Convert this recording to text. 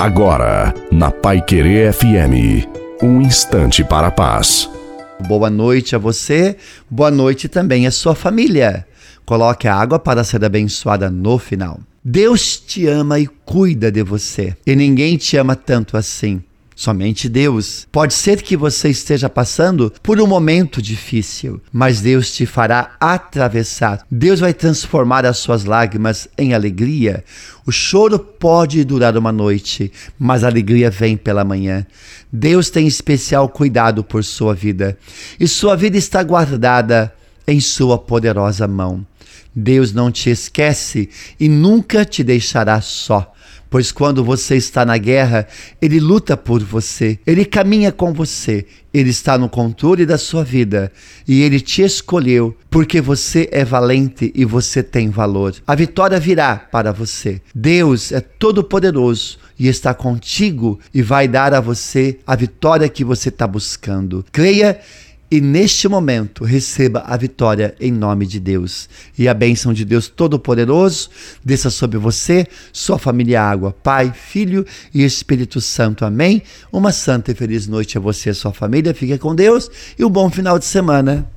Agora, na Pai Querer FM, um instante para a paz. Boa noite a você, boa noite também à sua família. Coloque a água para ser abençoada no final. Deus te ama e cuida de você, e ninguém te ama tanto assim. Somente Deus. Pode ser que você esteja passando por um momento difícil, mas Deus te fará atravessar. Deus vai transformar as suas lágrimas em alegria. O choro pode durar uma noite, mas a alegria vem pela manhã. Deus tem especial cuidado por sua vida, e sua vida está guardada em sua poderosa mão. Deus não te esquece e nunca te deixará só pois quando você está na guerra, ele luta por você, ele caminha com você, ele está no controle da sua vida e ele te escolheu porque você é valente e você tem valor. A vitória virá para você. Deus é todo-poderoso e está contigo e vai dar a você a vitória que você está buscando. Creia e neste momento receba a vitória em nome de Deus. E a bênção de Deus Todo-Poderoso desça sobre você, sua família água, Pai, Filho e Espírito Santo. Amém. Uma santa e feliz noite a você e a sua família. Fique com Deus e um bom final de semana.